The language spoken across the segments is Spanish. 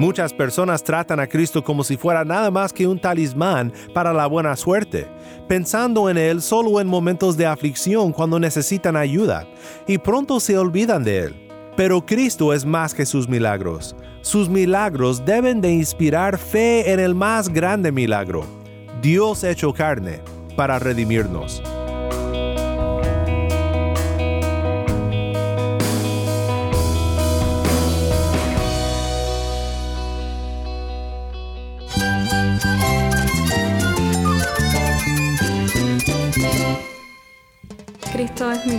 Muchas personas tratan a Cristo como si fuera nada más que un talismán para la buena suerte, pensando en Él solo en momentos de aflicción cuando necesitan ayuda, y pronto se olvidan de Él. Pero Cristo es más que sus milagros. Sus milagros deben de inspirar fe en el más grande milagro, Dios hecho carne, para redimirnos.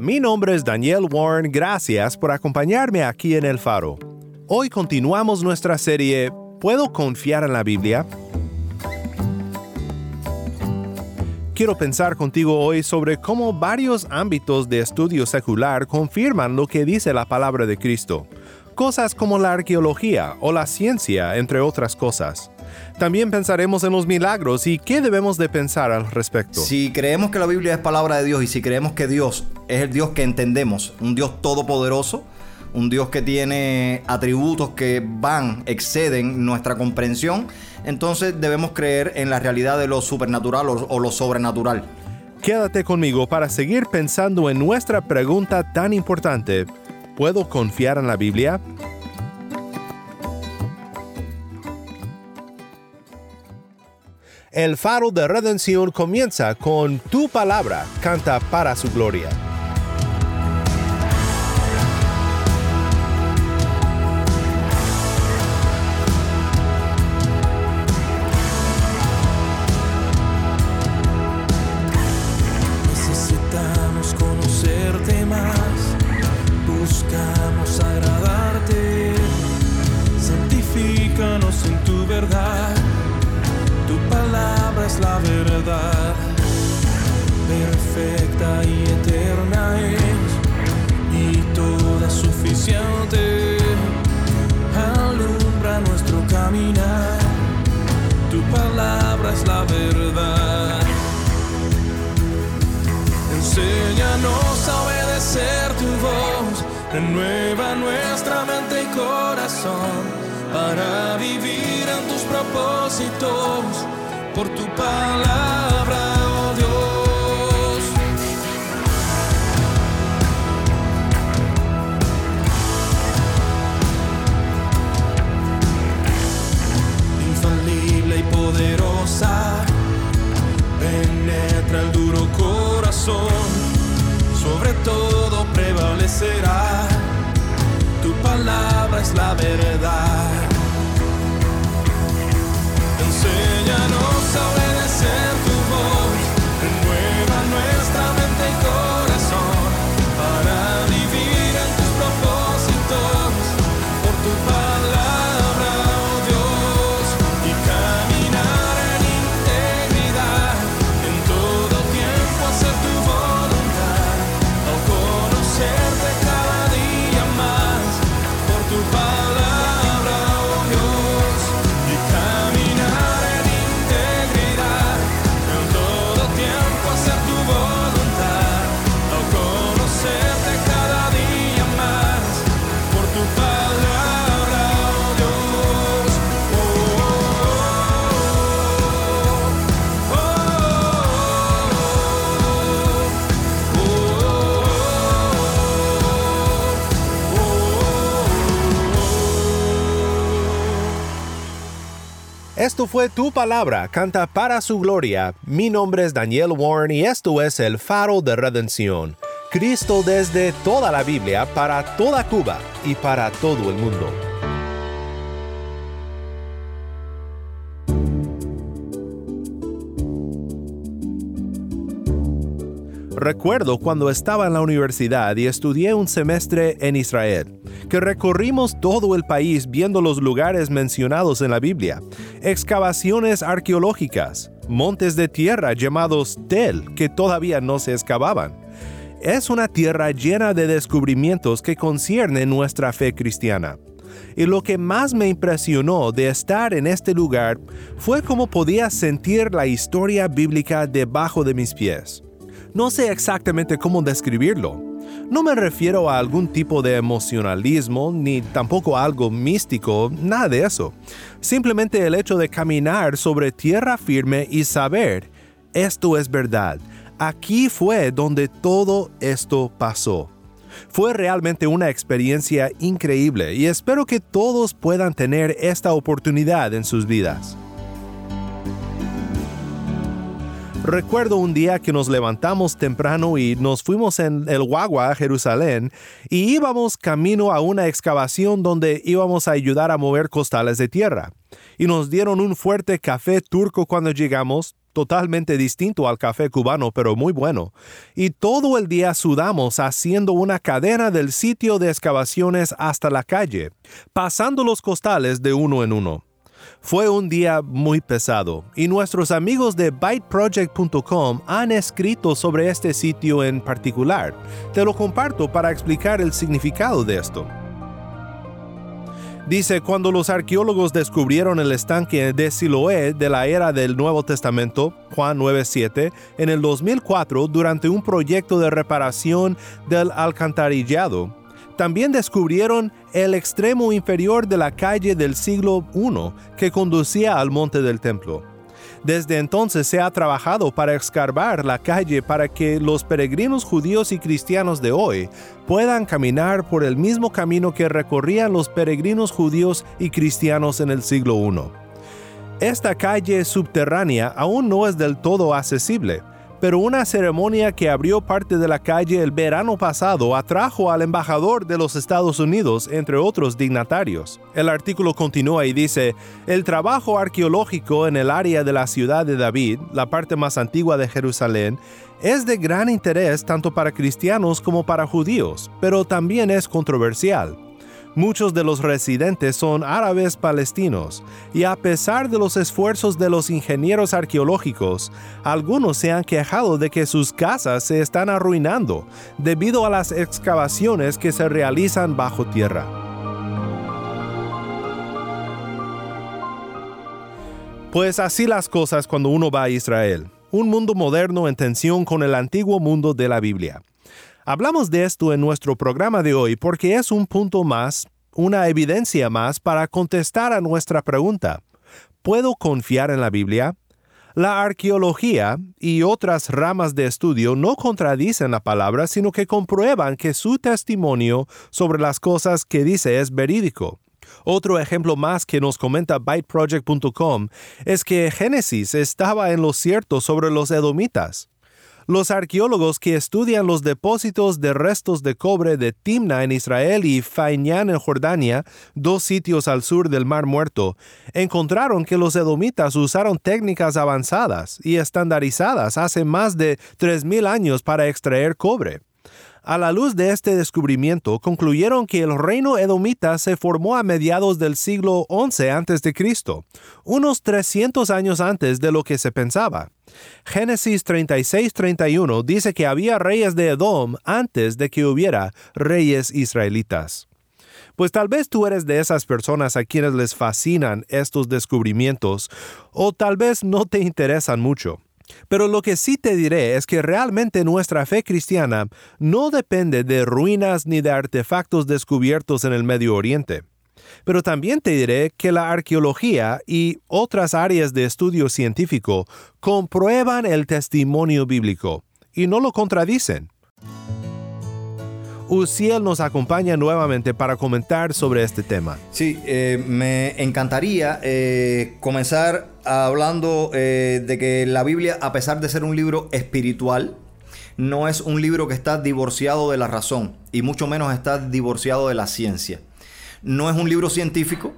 Mi nombre es Daniel Warren, gracias por acompañarme aquí en El Faro. Hoy continuamos nuestra serie ¿Puedo confiar en la Biblia? Quiero pensar contigo hoy sobre cómo varios ámbitos de estudio secular confirman lo que dice la palabra de Cristo. Cosas como la arqueología o la ciencia, entre otras cosas. También pensaremos en los milagros y qué debemos de pensar al respecto. Si creemos que la Biblia es palabra de Dios y si creemos que Dios es el Dios que entendemos, un Dios todopoderoso, un Dios que tiene atributos que van, exceden nuestra comprensión, entonces debemos creer en la realidad de lo supernatural o, lo sobrenatural. Quédate conmigo para seguir pensando en nuestra pregunta tan importante. ¿Puedo confiar en la Biblia? El faro de redención comienza con tu palabra, canta para su gloria. Perfecta y eterna es, y toda suficiente, alumbra nuestro caminar, tu palabra es la verdad. Enséñanos a obedecer tu voz, renueva nuestra mente y corazón para vivir en tus propósitos. Por tu palabra, poderosa, penetra el duro corazón, sobre todo prevalecerá. Tu palabra es la verdad. Esto fue tu palabra, canta para su gloria. Mi nombre es Daniel Warren y esto es el faro de redención. Cristo desde toda la Biblia para toda Cuba y para todo el mundo. Recuerdo cuando estaba en la universidad y estudié un semestre en Israel, que recorrimos todo el país viendo los lugares mencionados en la Biblia, excavaciones arqueológicas, montes de tierra llamados Tel que todavía no se excavaban. Es una tierra llena de descubrimientos que conciernen nuestra fe cristiana. Y lo que más me impresionó de estar en este lugar fue cómo podía sentir la historia bíblica debajo de mis pies. No sé exactamente cómo describirlo. No me refiero a algún tipo de emocionalismo, ni tampoco a algo místico, nada de eso. Simplemente el hecho de caminar sobre tierra firme y saber, esto es verdad. Aquí fue donde todo esto pasó. Fue realmente una experiencia increíble y espero que todos puedan tener esta oportunidad en sus vidas. Recuerdo un día que nos levantamos temprano y nos fuimos en el Guagua a Jerusalén y íbamos camino a una excavación donde íbamos a ayudar a mover costales de tierra. Y nos dieron un fuerte café turco cuando llegamos, totalmente distinto al café cubano, pero muy bueno. Y todo el día sudamos haciendo una cadena del sitio de excavaciones hasta la calle, pasando los costales de uno en uno. Fue un día muy pesado y nuestros amigos de byteproject.com han escrito sobre este sitio en particular. Te lo comparto para explicar el significado de esto. Dice, cuando los arqueólogos descubrieron el estanque de Siloé de la era del Nuevo Testamento, Juan 9.7, en el 2004 durante un proyecto de reparación del alcantarillado, también descubrieron el extremo inferior de la calle del siglo I que conducía al monte del templo. Desde entonces se ha trabajado para escarbar la calle para que los peregrinos judíos y cristianos de hoy puedan caminar por el mismo camino que recorrían los peregrinos judíos y cristianos en el siglo I. Esta calle subterránea aún no es del todo accesible, pero una ceremonia que abrió parte de la calle el verano pasado atrajo al embajador de los Estados Unidos, entre otros dignatarios. El artículo continúa y dice, el trabajo arqueológico en el área de la ciudad de David, la parte más antigua de Jerusalén, es de gran interés tanto para cristianos como para judíos, pero también es controversial. Muchos de los residentes son árabes palestinos y a pesar de los esfuerzos de los ingenieros arqueológicos, algunos se han quejado de que sus casas se están arruinando debido a las excavaciones que se realizan bajo tierra. Pues así las cosas cuando uno va a Israel, un mundo moderno en tensión con el antiguo mundo de la Biblia. Hablamos de esto en nuestro programa de hoy porque es un punto más, una evidencia más para contestar a nuestra pregunta. ¿Puedo confiar en la Biblia? La arqueología y otras ramas de estudio no contradicen la palabra, sino que comprueban que su testimonio sobre las cosas que dice es verídico. Otro ejemplo más que nos comenta byteproject.com es que Génesis estaba en lo cierto sobre los edomitas. Los arqueólogos que estudian los depósitos de restos de cobre de Timna en Israel y Fainyan en Jordania, dos sitios al sur del Mar Muerto, encontraron que los edomitas usaron técnicas avanzadas y estandarizadas hace más de 3.000 años para extraer cobre. A la luz de este descubrimiento, concluyeron que el reino edomita se formó a mediados del siglo XI a.C., unos 300 años antes de lo que se pensaba. Génesis 36-31 dice que había reyes de Edom antes de que hubiera reyes israelitas. Pues tal vez tú eres de esas personas a quienes les fascinan estos descubrimientos, o tal vez no te interesan mucho. Pero lo que sí te diré es que realmente nuestra fe cristiana no depende de ruinas ni de artefactos descubiertos en el Medio Oriente. Pero también te diré que la arqueología y otras áreas de estudio científico comprueban el testimonio bíblico y no lo contradicen. Uciel nos acompaña nuevamente para comentar sobre este tema. Sí, eh, me encantaría eh, comenzar hablando eh, de que la Biblia, a pesar de ser un libro espiritual, no es un libro que está divorciado de la razón y mucho menos está divorciado de la ciencia. No es un libro científico,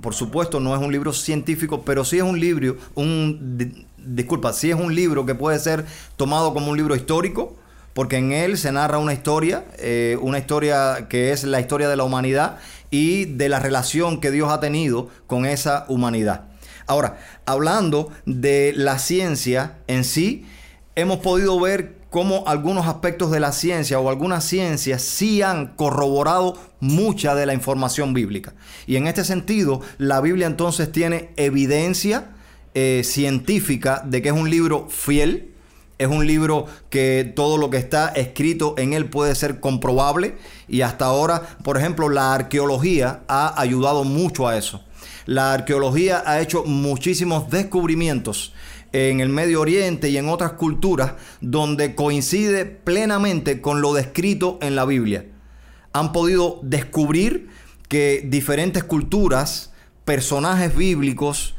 por supuesto no es un libro científico, pero sí es un libro, un disculpa, sí es un libro que puede ser tomado como un libro histórico, porque en él se narra una historia, eh, una historia que es la historia de la humanidad y de la relación que Dios ha tenido con esa humanidad. Ahora, hablando de la ciencia en sí, hemos podido ver cómo algunos aspectos de la ciencia o algunas ciencias sí han corroborado mucha de la información bíblica. Y en este sentido, la Biblia entonces tiene evidencia eh, científica de que es un libro fiel, es un libro que todo lo que está escrito en él puede ser comprobable y hasta ahora, por ejemplo, la arqueología ha ayudado mucho a eso. La arqueología ha hecho muchísimos descubrimientos en el Medio Oriente y en otras culturas donde coincide plenamente con lo descrito en la Biblia. Han podido descubrir que diferentes culturas, personajes bíblicos,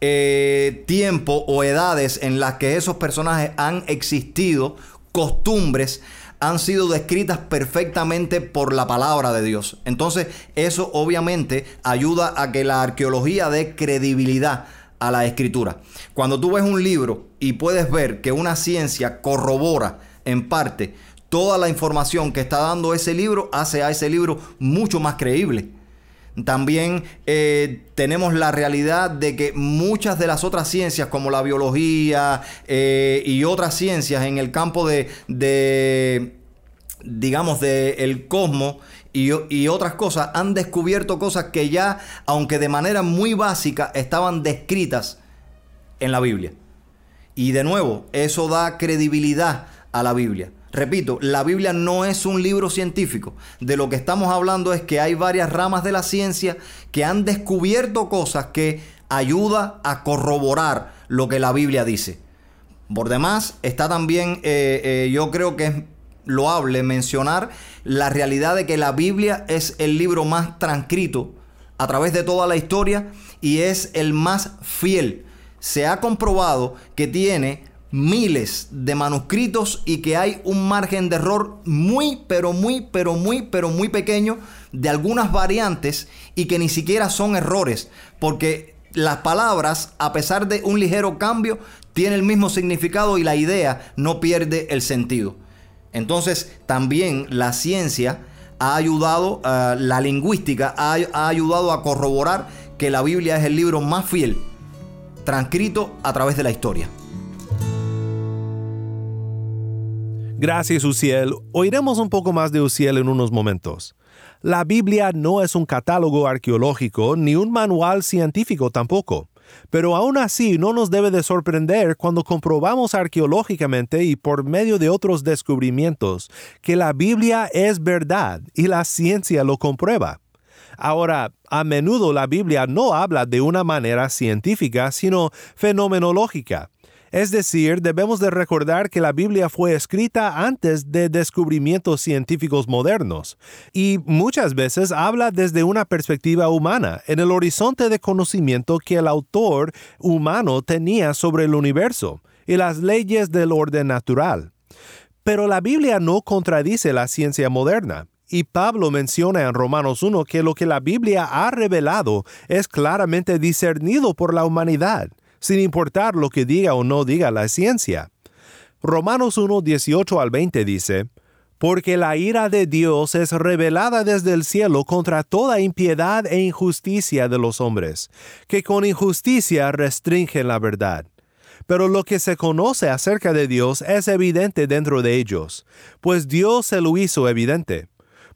eh, tiempo o edades en las que esos personajes han existido, costumbres, han sido descritas perfectamente por la palabra de Dios. Entonces, eso obviamente ayuda a que la arqueología dé credibilidad a la escritura. Cuando tú ves un libro y puedes ver que una ciencia corrobora en parte toda la información que está dando ese libro, hace a ese libro mucho más creíble. También eh, tenemos la realidad de que muchas de las otras ciencias, como la biología eh, y otras ciencias en el campo de, digamos, del el cosmos y, otras cosas, han descubierto cosas que ya, aunque de manera muy básica, estaban descritas en la Biblia. Y de nuevo, eso da credibilidad a la Biblia. Repito, la Biblia no es un libro científico. De lo que estamos hablando es que hay varias ramas de la ciencia que han descubierto cosas que ayudan a corroborar lo que la Biblia dice. Por demás, está también, eh, eh, yo creo que es loable mencionar la realidad de que la Biblia es el libro más transcrito a través de toda la historia y es el más fiel. Se ha comprobado que tiene miles de manuscritos y que hay un margen de error muy, pero muy, pero muy, pero muy pequeño de algunas variantes y que ni siquiera son errores, porque las palabras, a pesar de un ligero cambio, tienen el mismo significado y la idea no pierde el sentido. Entonces, también la ciencia ha ayudado, eh, la lingüística ha, ha ayudado a corroborar que la Biblia es el libro más fiel transcrito a través de la historia. Gracias, Uciel. Oiremos un poco más de Uciel en unos momentos. La Biblia no es un catálogo arqueológico ni un manual científico tampoco. Pero aún así no nos debe de sorprender cuando comprobamos arqueológicamente y por medio de otros descubrimientos que la Biblia es verdad y la ciencia lo comprueba. Ahora, a menudo la Biblia no habla de una manera científica, sino fenomenológica es decir, debemos de recordar que la Biblia fue escrita antes de descubrimientos científicos modernos y muchas veces habla desde una perspectiva humana, en el horizonte de conocimiento que el autor humano tenía sobre el universo y las leyes del orden natural. Pero la Biblia no contradice la ciencia moderna. Y Pablo menciona en Romanos 1 que lo que la Biblia ha revelado es claramente discernido por la humanidad sin importar lo que diga o no diga la ciencia. Romanos 1, 18 al 20 dice, Porque la ira de Dios es revelada desde el cielo contra toda impiedad e injusticia de los hombres, que con injusticia restringen la verdad. Pero lo que se conoce acerca de Dios es evidente dentro de ellos, pues Dios se lo hizo evidente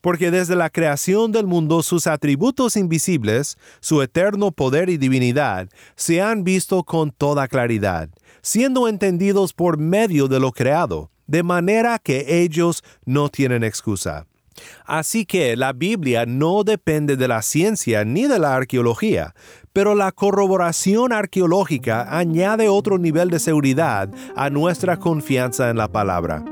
porque desde la creación del mundo sus atributos invisibles, su eterno poder y divinidad, se han visto con toda claridad, siendo entendidos por medio de lo creado, de manera que ellos no tienen excusa. Así que la Biblia no depende de la ciencia ni de la arqueología, pero la corroboración arqueológica añade otro nivel de seguridad a nuestra confianza en la palabra.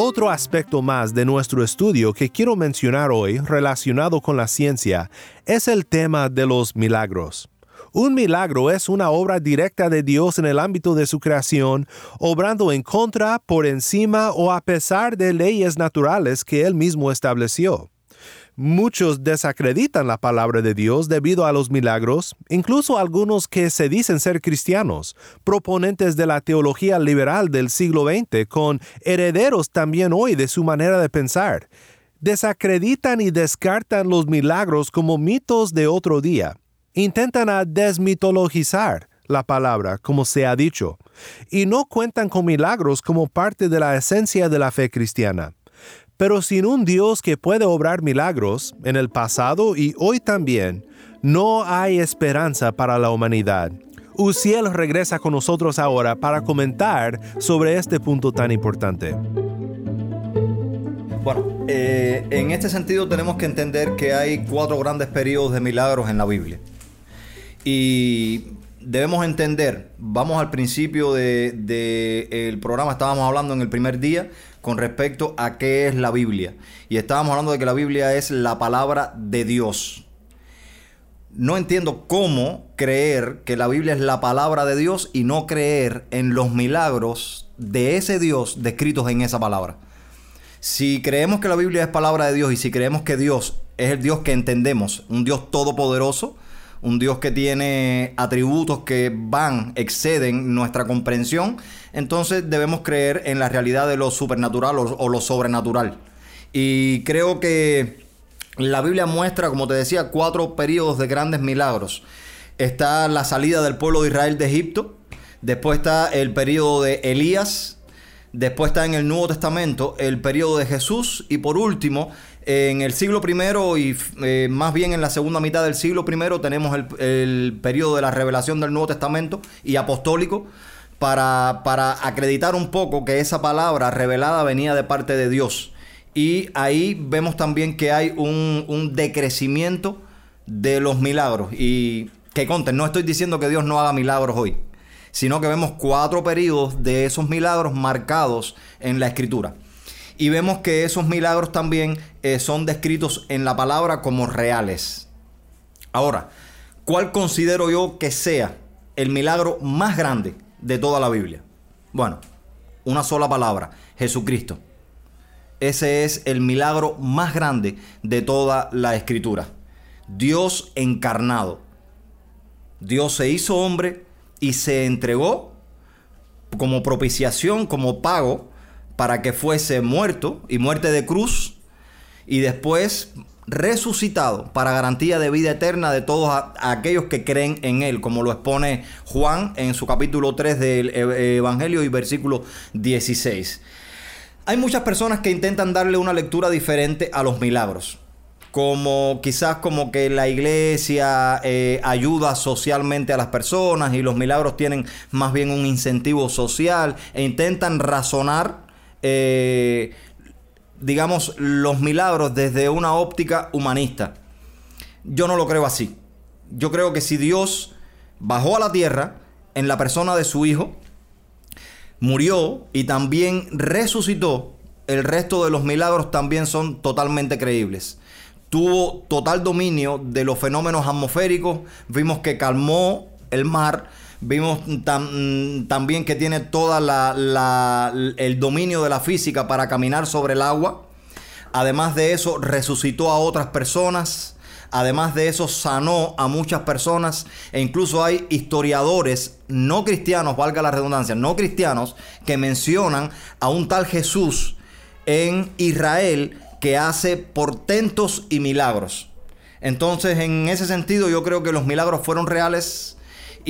Otro aspecto más de nuestro estudio que quiero mencionar hoy relacionado con la ciencia es el tema de los milagros. Un milagro es una obra directa de Dios en el ámbito de su creación, obrando en contra, por encima o a pesar de leyes naturales que Él mismo estableció. Muchos desacreditan la palabra de Dios debido a los milagros, incluso algunos que se dicen ser cristianos, proponentes de la teología liberal del siglo XX, con herederos también hoy de su manera de pensar. Desacreditan y descartan los milagros como mitos de otro día. Intentan desmitologizar la palabra, como se ha dicho, y no cuentan con milagros como parte de la esencia de la fe cristiana. Pero sin un Dios que puede obrar milagros, en el pasado y hoy también, no hay esperanza para la humanidad. Uciel regresa con nosotros ahora para comentar sobre este punto tan importante. Bueno, eh, en este sentido tenemos que entender que hay cuatro grandes periodos de milagros en la Biblia. Y debemos entender, vamos al principio del de, programa, estábamos hablando en el primer día con respecto a qué es la Biblia. Y estábamos hablando de que la Biblia es la palabra de Dios. No entiendo cómo creer que la Biblia es la palabra de Dios y no creer en los milagros de ese Dios descritos en esa palabra. Si creemos que la Biblia es palabra de Dios y si creemos que Dios es el Dios que entendemos, un Dios todopoderoso, un Dios que tiene atributos que van, exceden nuestra comprensión, entonces debemos creer en la realidad de lo supernatural o, lo sobrenatural. Y creo que la Biblia muestra, como te decía, cuatro periodos de grandes milagros. Está la salida del pueblo de Israel de Egipto, después está el periodo de Elías, Después está en el Nuevo Testamento el periodo de Jesús y por último en el siglo primero y eh, más bien en la segunda mitad del siglo primero tenemos el, periodo de la revelación del Nuevo Testamento y apostólico para, para acreditar un poco que esa palabra revelada venía de parte de Dios. Y ahí vemos también que hay un, un decrecimiento de los milagros. Y que conten, no estoy diciendo que Dios no haga milagros hoy, sino que vemos cuatro periodos de esos milagros marcados en la escritura y vemos que esos milagros también eh, son descritos en la palabra como reales. Ahora, ¿cuál considero yo que sea el milagro más grande de toda la Biblia? Bueno, una sola palabra, Jesucristo. Ese es el milagro más grande de toda la escritura. Dios encarnado. Dios se hizo hombre y se entregó como propiciación, como pago para que fuese muerto y muerte de cruz y después resucitado para garantía de vida eterna de todos aquellos que creen en Él, como lo expone Juan en su capítulo 3 del e-, Evangelio y versículo 16. Hay muchas personas que intentan darle una lectura diferente a los milagros como quizás como que la iglesia eh, ayuda socialmente a las personas y los milagros tienen más bien un incentivo social e intentan razonar eh, digamos, los milagros desde una óptica humanista. Yo no lo creo así. Yo creo que si Dios bajó a la tierra en la persona de su Hijo, murió y también resucitó, el resto de los milagros también son totalmente creíbles. Tuvo total dominio de los fenómenos atmosféricos, vimos que calmó el mar, Vimos también que tiene toda la, el dominio de la física para caminar sobre el agua. Además de eso, resucitó a otras personas. Además de eso, sanó a muchas personas. E incluso hay historiadores no cristianos, valga la redundancia, no cristianos, que mencionan a un tal Jesús en Israel que hace portentos y milagros. Entonces, en ese sentido, yo creo que los milagros fueron reales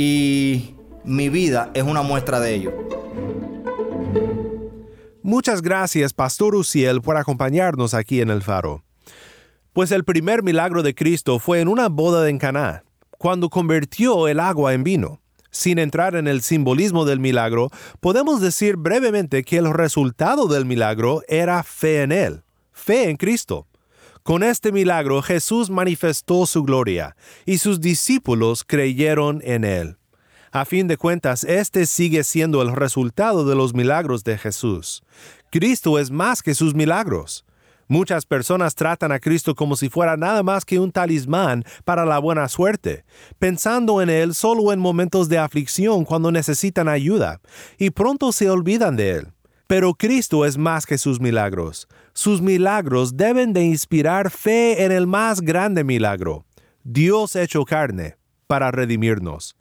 y mi vida es una muestra de ello. Muchas gracias, Pastor Uciel, por acompañarnos aquí en el Faro. Pues el primer milagro de Cristo fue en una boda en Caná, cuando convirtió el agua en vino. Sin entrar en el simbolismo del milagro, podemos decir brevemente que el resultado del milagro era fe en Él, fe en Cristo. Con este milagro Jesús manifestó su gloria, y sus discípulos creyeron en él. A fin de cuentas, este sigue siendo el resultado de los milagros de Jesús. Cristo es más que sus milagros. Muchas personas tratan a Cristo como si fuera nada más que un talismán para la buena suerte, pensando en Él solo en momentos de aflicción cuando necesitan ayuda, y pronto se olvidan de Él. Pero Cristo es más que sus milagros. Sus milagros deben de inspirar fe en el más grande milagro, Dios hecho carne, para redimirnos.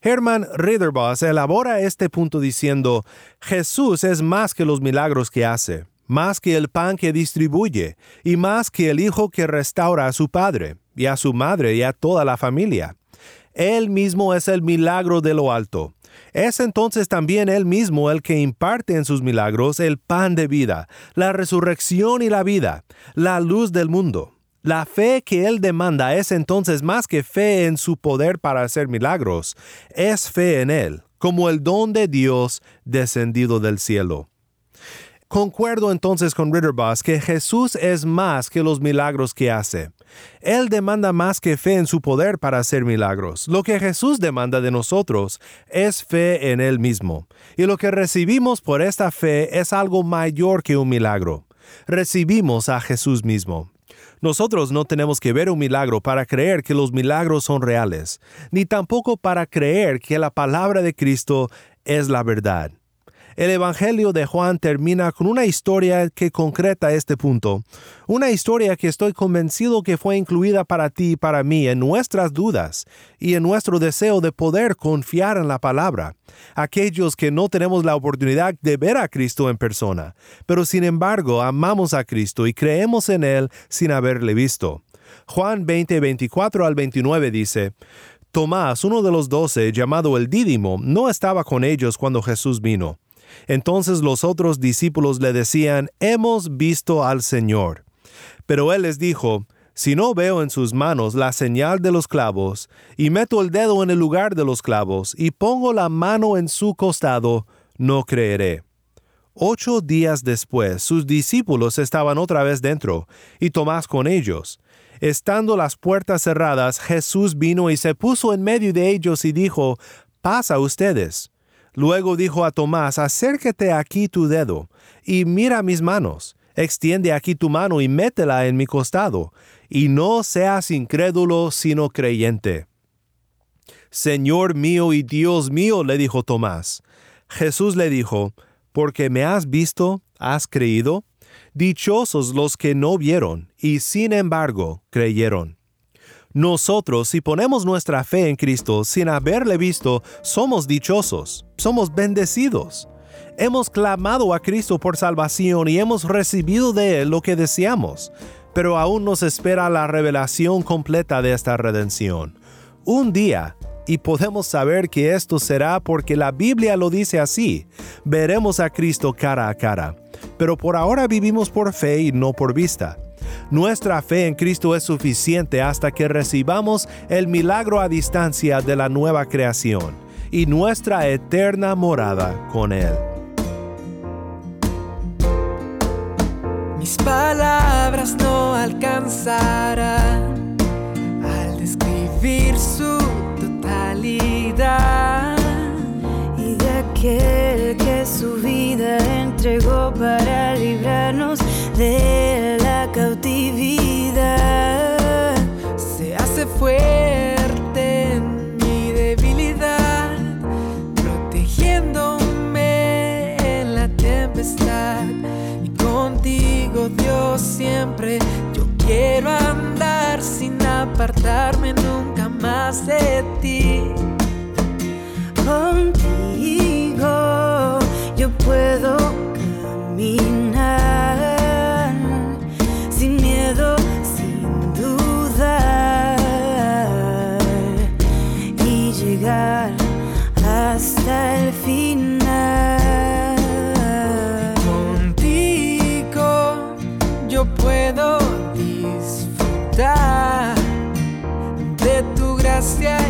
Herman Ritterboss elabora este punto diciendo, Jesús es más que los milagros que hace, más que el pan que distribuye, y más que el hijo que restaura a su padre, y a su madre y a toda la familia. Él mismo es el milagro de lo alto. Es entonces también Él mismo el que imparte en sus milagros el pan de vida, la resurrección y la vida, la luz del mundo. La fe que Él demanda es entonces más que fe en su poder para hacer milagros, es fe en Él, como el don de Dios descendido del cielo. Concuerdo entonces con Ritterboss que Jesús es más que los milagros que hace. Él demanda más que fe en su poder para hacer milagros. Lo que Jesús demanda de nosotros es fe en Él mismo. Y lo que recibimos por esta fe es algo mayor que un milagro. Recibimos a Jesús mismo. Nosotros no tenemos que ver un milagro para creer que los milagros son reales, ni tampoco para creer que la palabra de Cristo es la verdad. El Evangelio de Juan termina con una historia que concreta este punto, una historia que estoy convencido que fue incluida para ti y para mí en nuestras dudas y en nuestro deseo de poder confiar en la palabra, aquellos que no tenemos la oportunidad de ver a Cristo en persona, pero sin embargo amamos a Cristo y creemos en Él sin haberle visto. Juan 20, 24 al 29 dice, Tomás, uno de los doce, llamado el Dídimo, no estaba con ellos cuando Jesús vino. Entonces los otros discípulos le decían, Hemos visto al Señor. Pero él les dijo, Si no veo en sus manos la señal de los clavos, y meto el dedo en el lugar de los clavos, y pongo la mano en su costado, no creeré. Ocho días después, sus discípulos estaban otra vez dentro, y Tomás con ellos. Estando las puertas cerradas, Jesús vino y se puso en medio de ellos y dijo, Pasa ustedes. Luego dijo a Tomás, acércate aquí tu dedo, y mira mis manos, extiende aquí tu mano y métela en mi costado, y no seas incrédulo sino creyente. Señor mío y Dios mío, le dijo Tomás. Jesús le dijo, porque me has visto, has creído. Dichosos los que no vieron y sin embargo creyeron. Nosotros, si ponemos nuestra fe en Cristo sin haberle visto, somos dichosos, somos bendecidos. Hemos clamado a Cristo por salvación y hemos recibido de Él lo que deseamos, pero aún nos espera la revelación completa de esta redención. Un día, y podemos saber que esto será porque la Biblia lo dice así, veremos a Cristo cara a cara. Pero por ahora vivimos por fe y no por vista. Nuestra fe en Cristo es suficiente hasta que recibamos el milagro a distancia de la nueva creación y nuestra eterna morada con Él. Mis palabras no alcanzarán al describir su totalidad y de aquel que su vida entregó para librarnos de la cautividad. Se hace fuerte en mi debilidad, protegiéndome en la tempestad. Y contigo, Dios, siempre yo quiero andar sin apartarme nunca más de ti. Contigo yo puedo caminar hasta el final. Contigo yo puedo disfrutar de tu gracia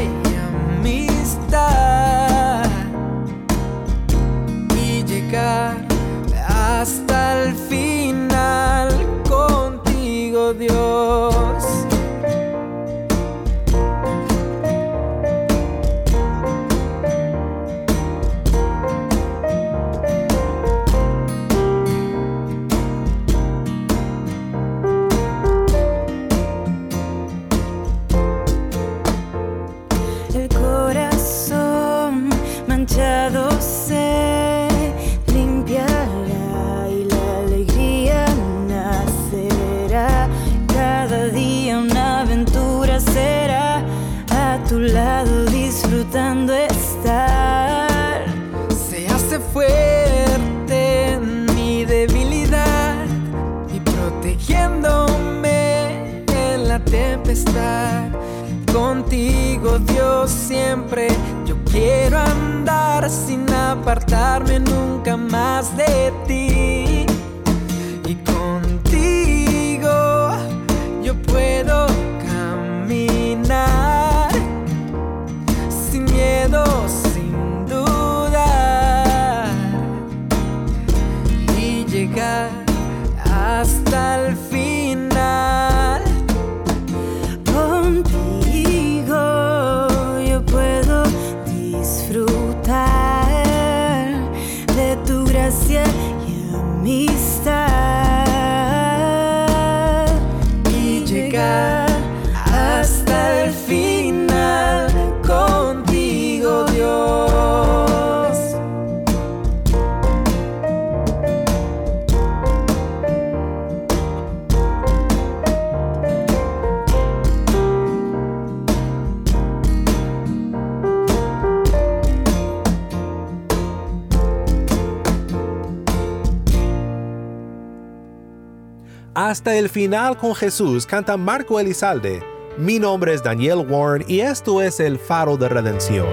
Hasta el final con Jesús canta Marco Elizalde. Mi nombre es Daniel Warren y esto es el faro de redención.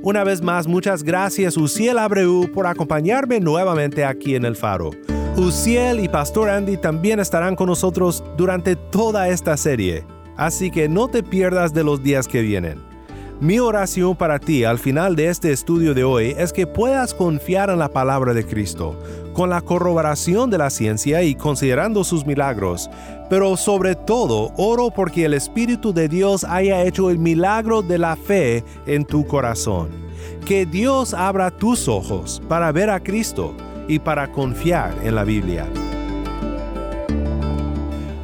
Una vez más, muchas gracias Uciel Abreu por acompañarme nuevamente aquí en el faro. Uciel y Pastor Andy también estarán con nosotros durante toda esta serie, así que no te pierdas de los días que vienen. Mi oración para ti al final de este estudio de hoy es que puedas confiar en la palabra de Cristo, con la corroboración de la ciencia y considerando sus milagros, pero sobre todo oro porque el Espíritu de Dios haya hecho el milagro de la fe en tu corazón. Que Dios abra tus ojos para ver a Cristo y para confiar en la Biblia.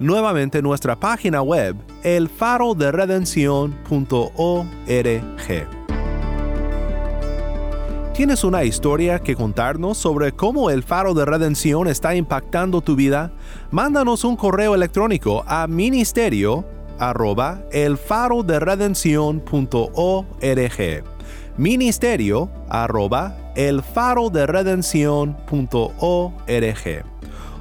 Nuevamente nuestra página web elfaroderedención.org. ¿Tienes una historia que contarnos sobre cómo el faro de redención está impactando tu vida? Mándanos un correo electrónico a ministerio arroba elfaroderedención.org ministerio arroba elfaroderedención.org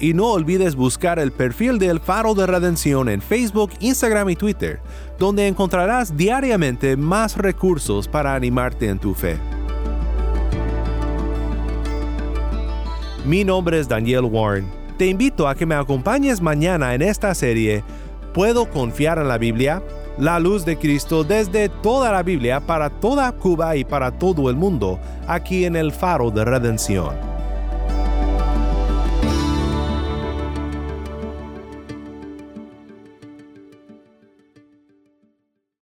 Y no olvides buscar el perfil del Faro de Redención en Facebook, Instagram y Twitter, donde encontrarás diariamente más recursos para animarte en tu fe. Mi nombre es Daniel Warren. Te invito a que me acompañes mañana en esta serie ¿Puedo confiar en la Biblia? La luz de Cristo desde toda la Biblia para toda Cuba y para todo el mundo, aquí en el Faro de Redención.